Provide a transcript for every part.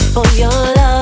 for your love.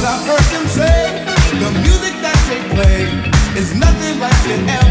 What I heard them say, the music that they play is nothing like it ever.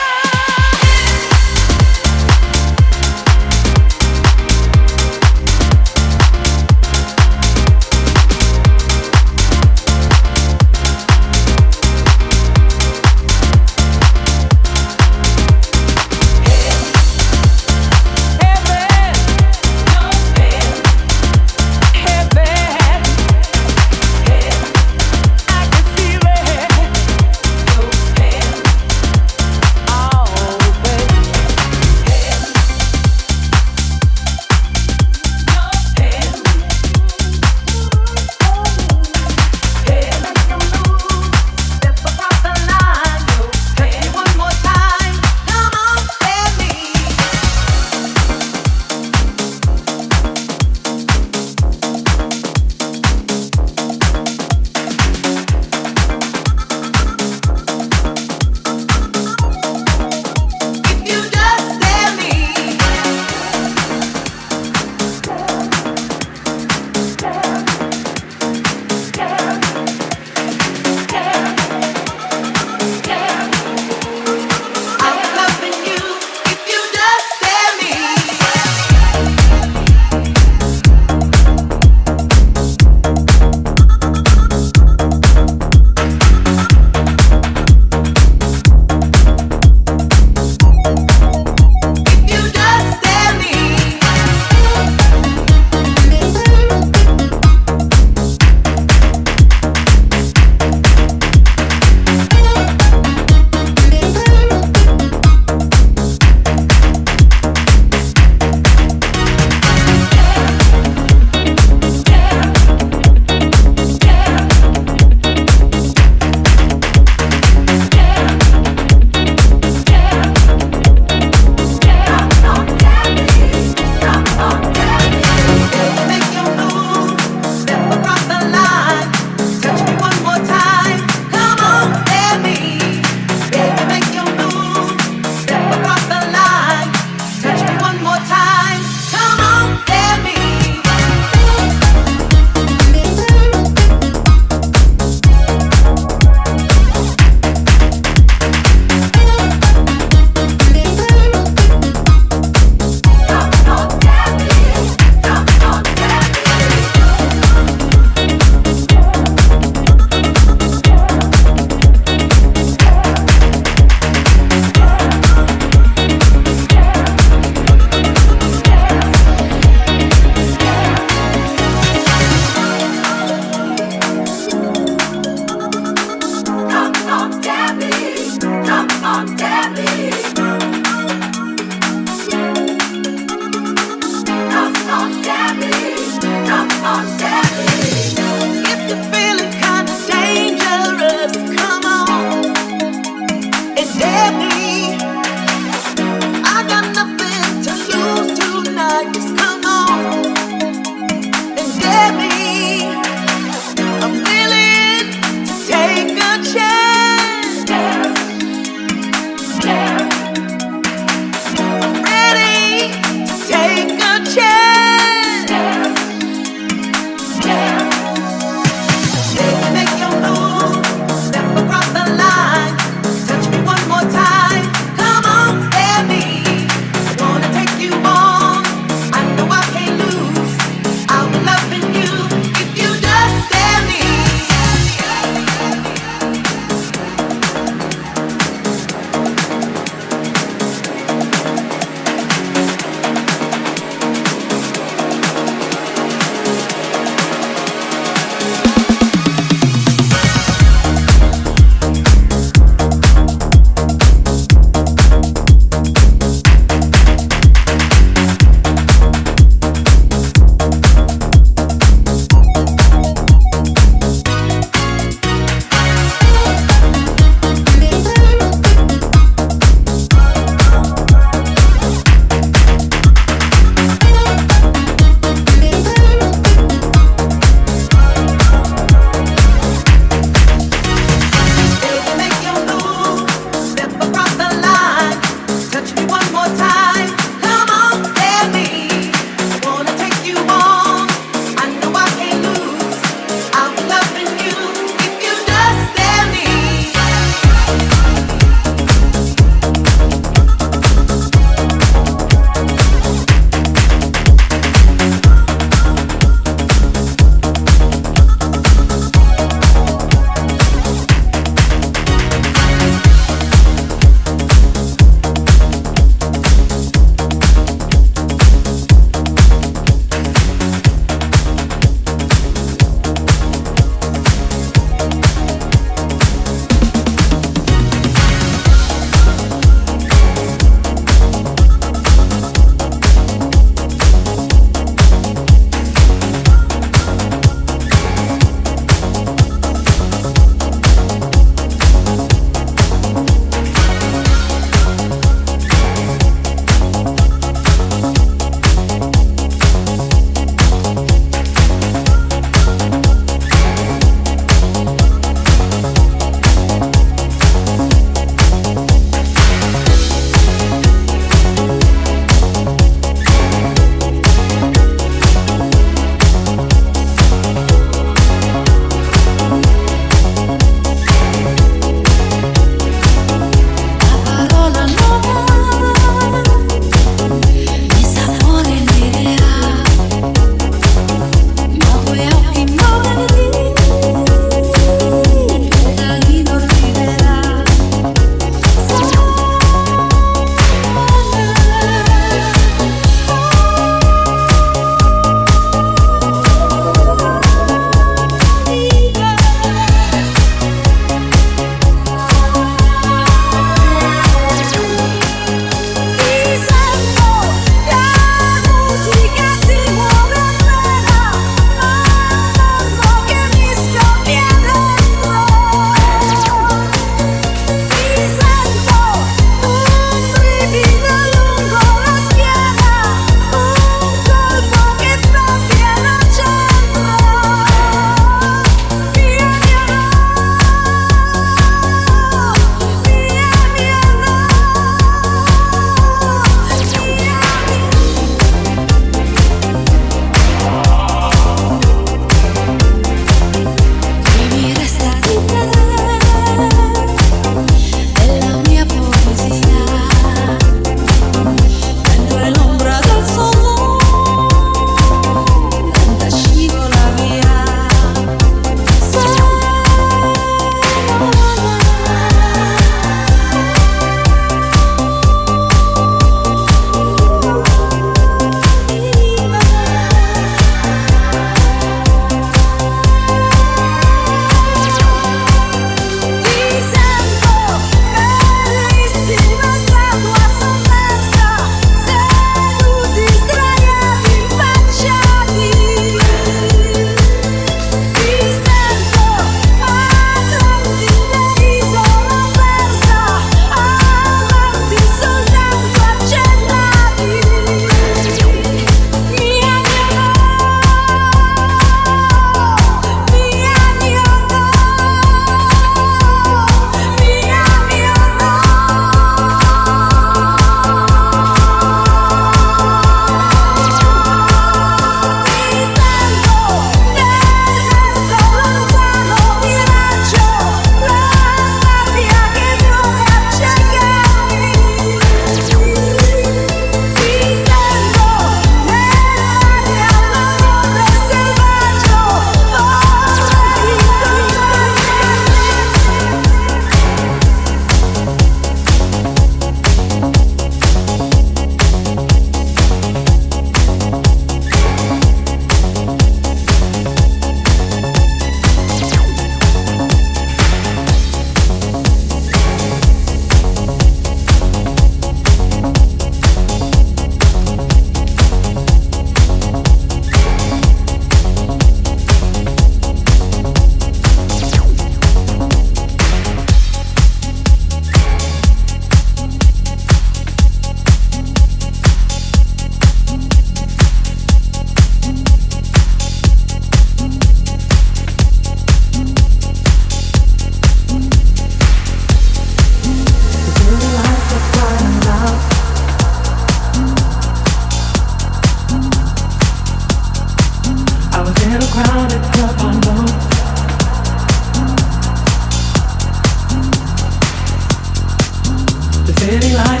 I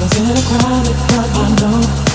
was in a crowded club, I know.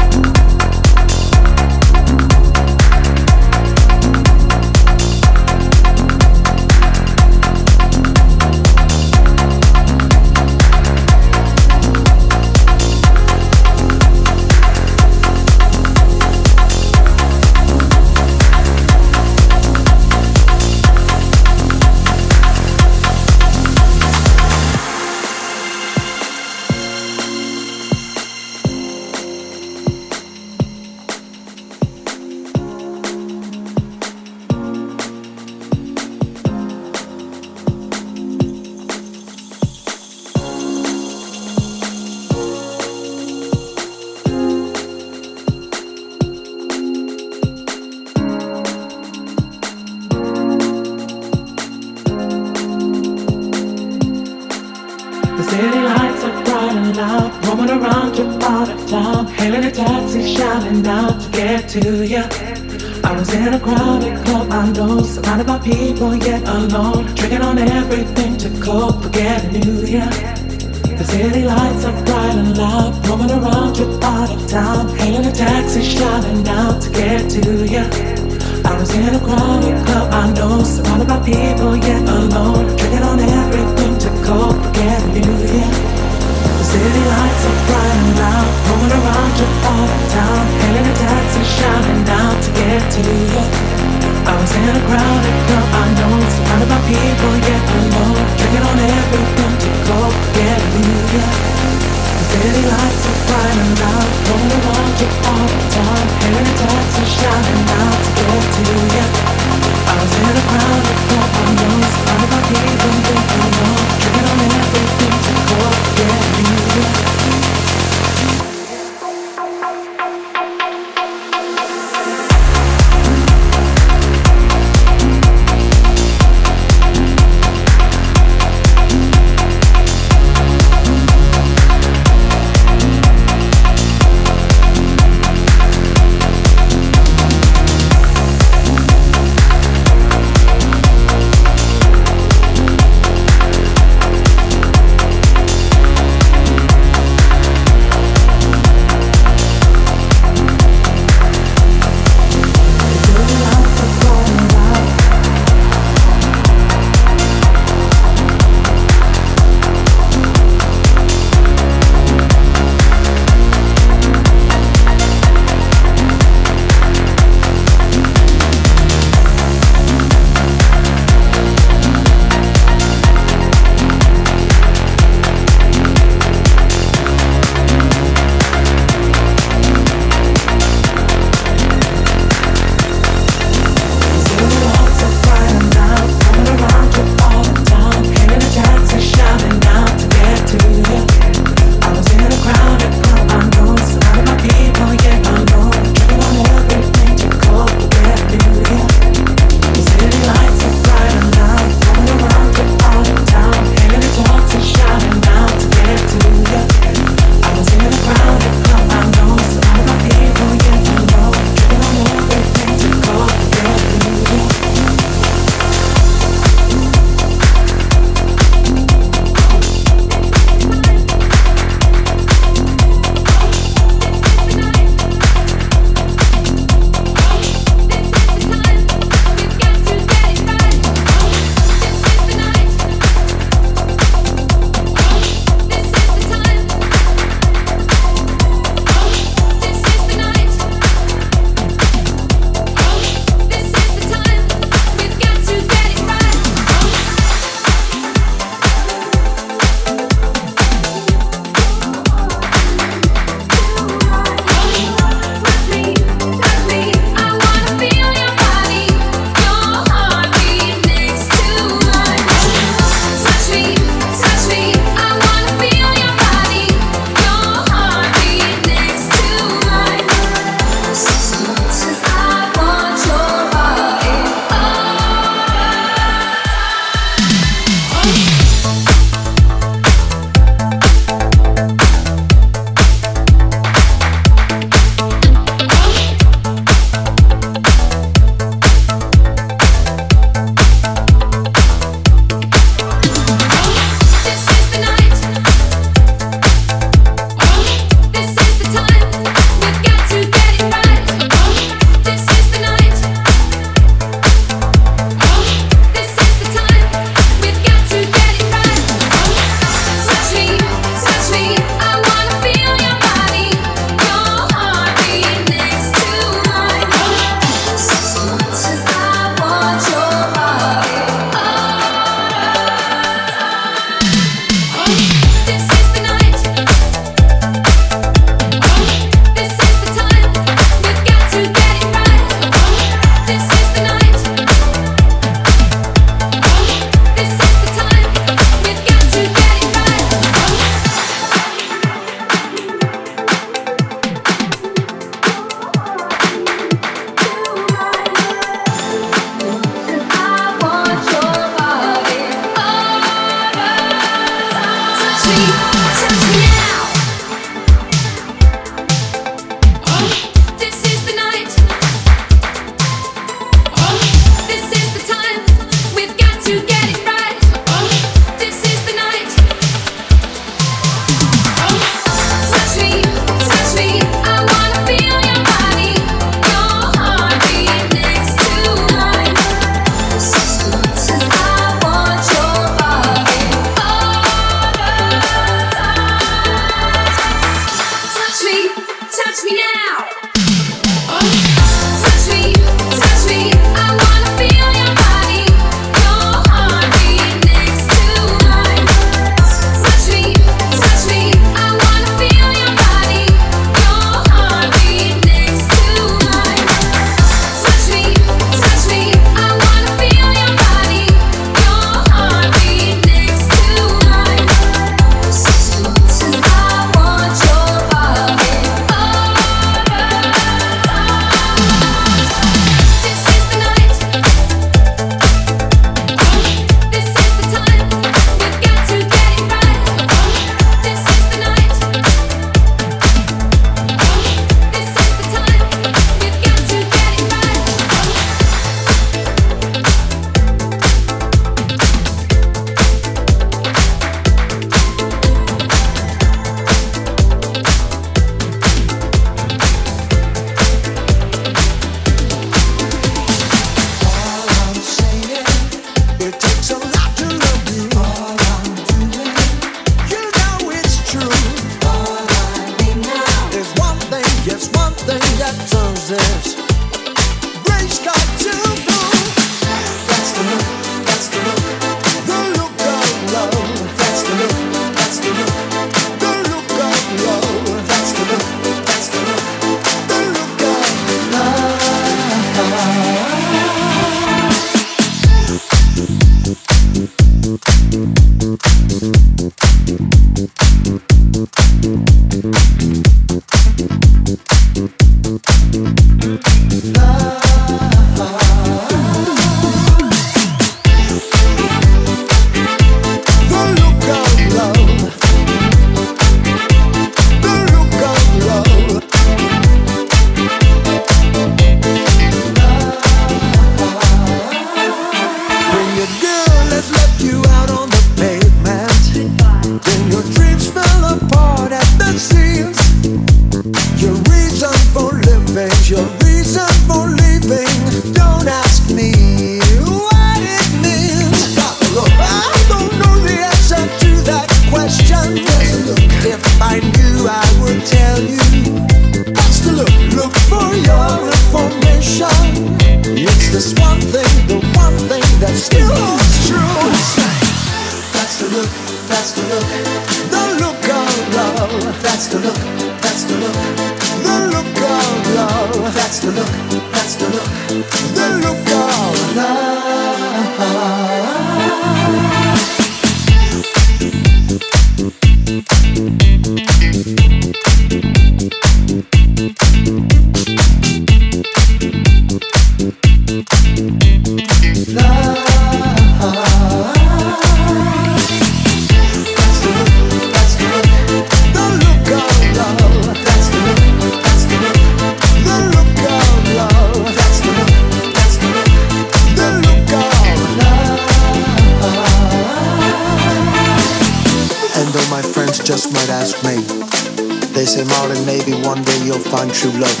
Say more and maybe one day you'll find true love.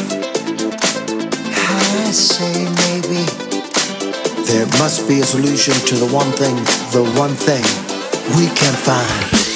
I say maybe. There must be a solution to the one thing, the one thing we can find.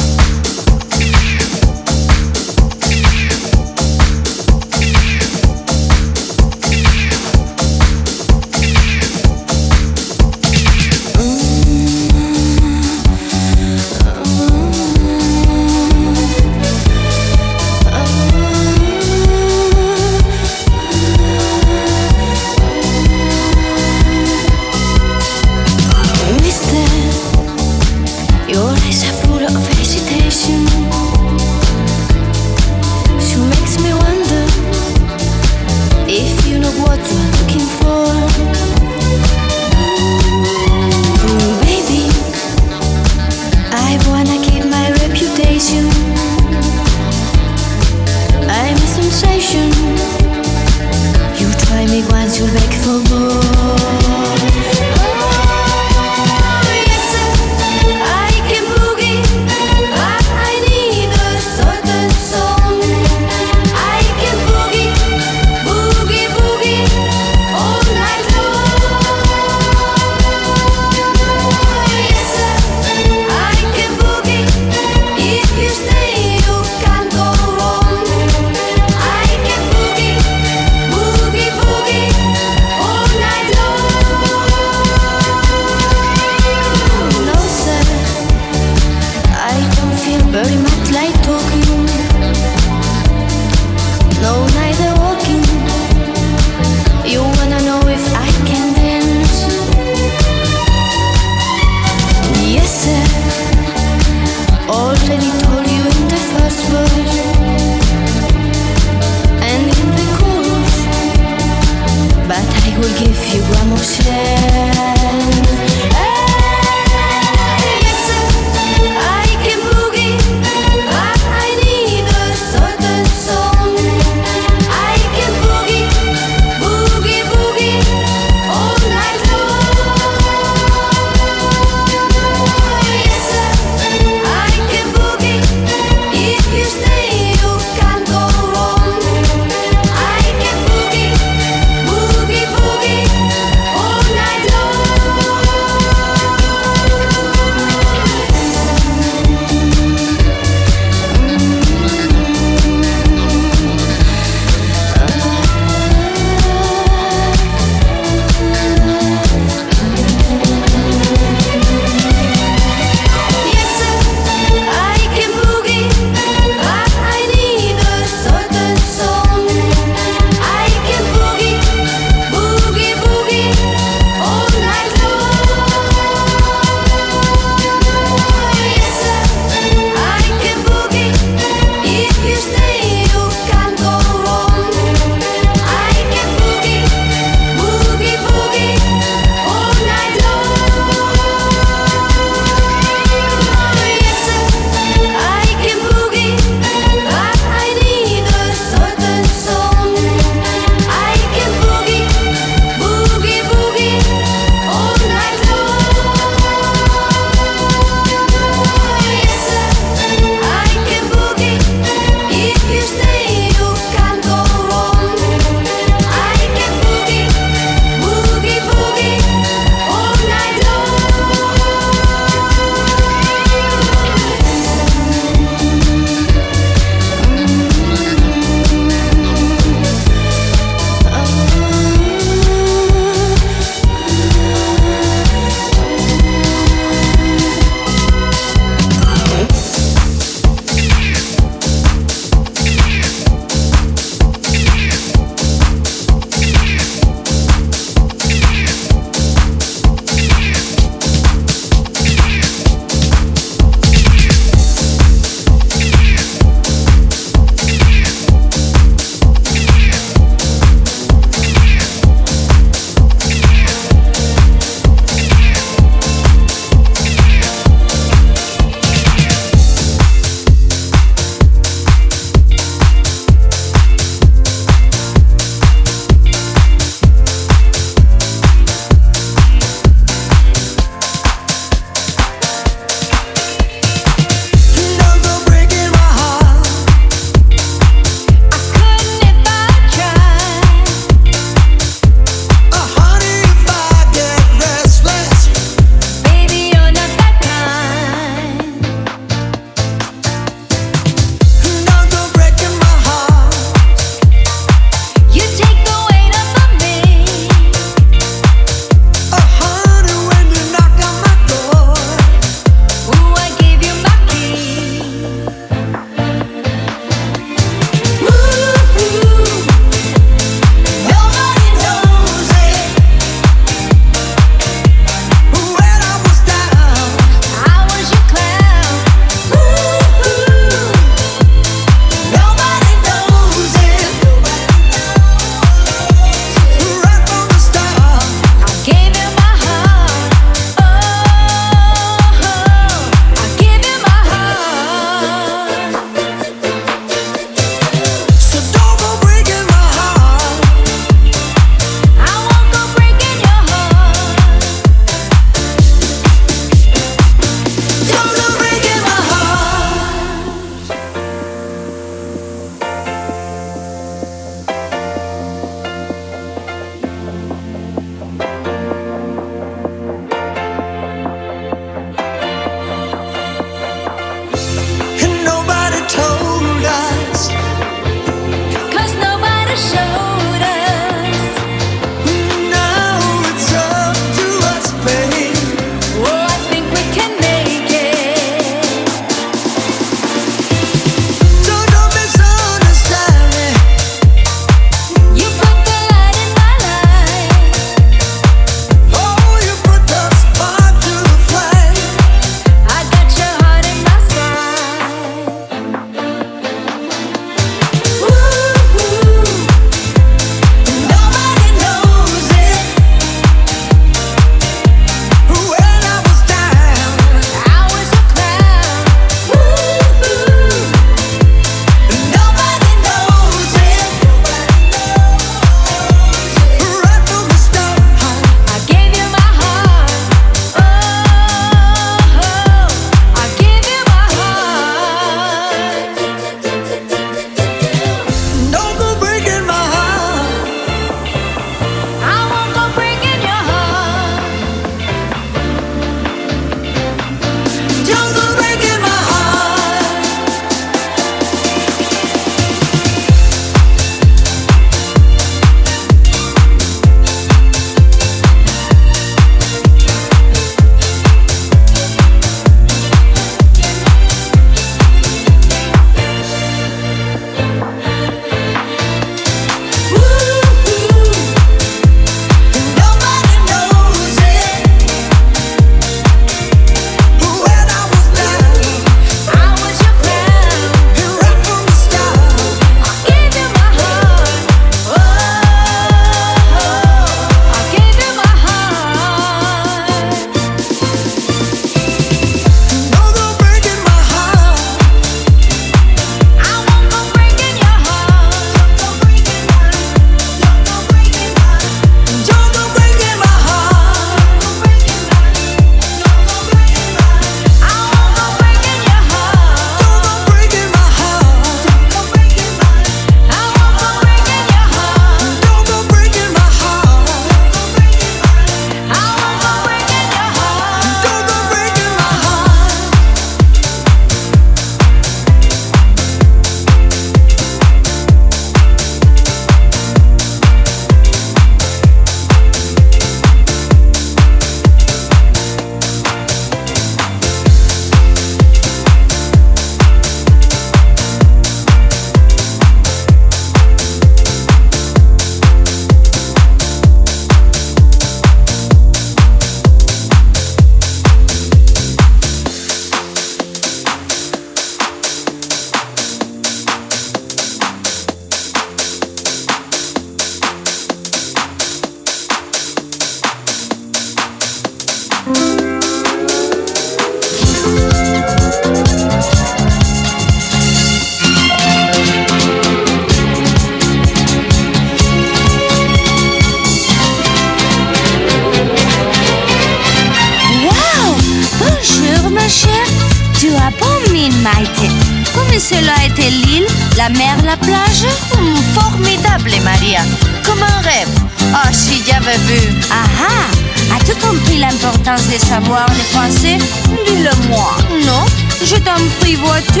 Je t'en prie, vois-tu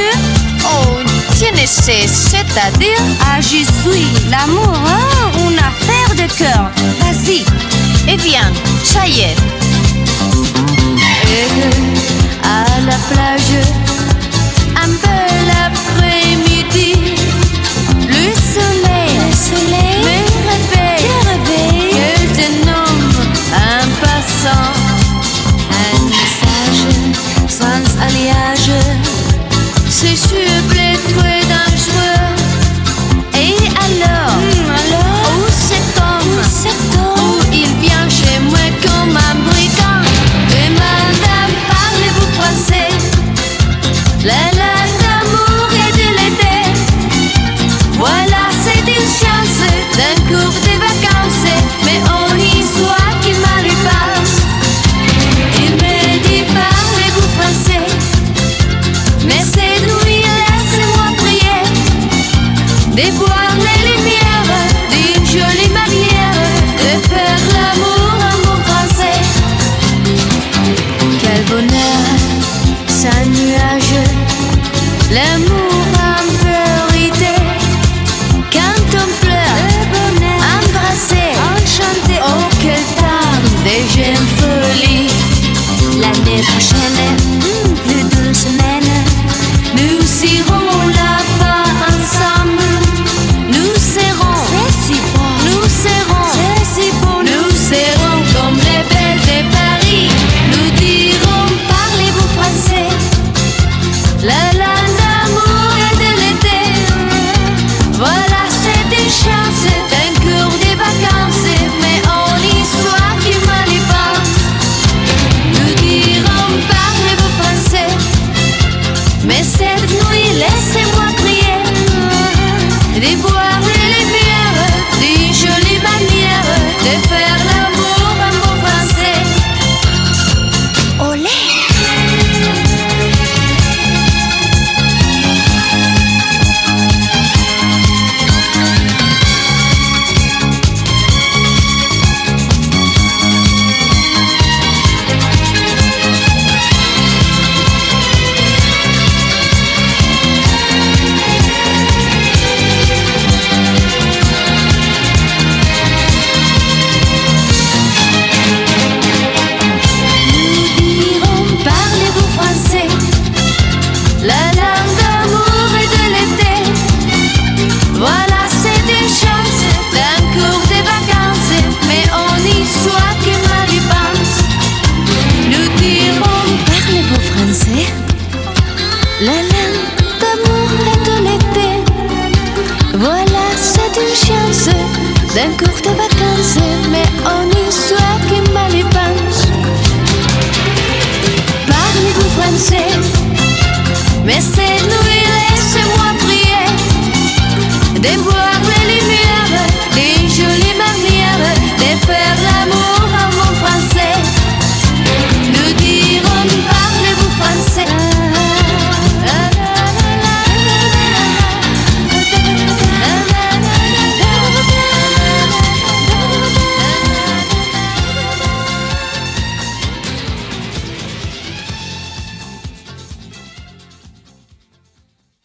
Oh, tiens, c'est-à-dire? Ah, je suis l'amour, hein Une affaire de cœur. Vas-y, eh et viens, ça y est. Et à la plage, un peu l'après-midi, le soleil, le soleil me réveille, me réveille, que alliage, c'est sur.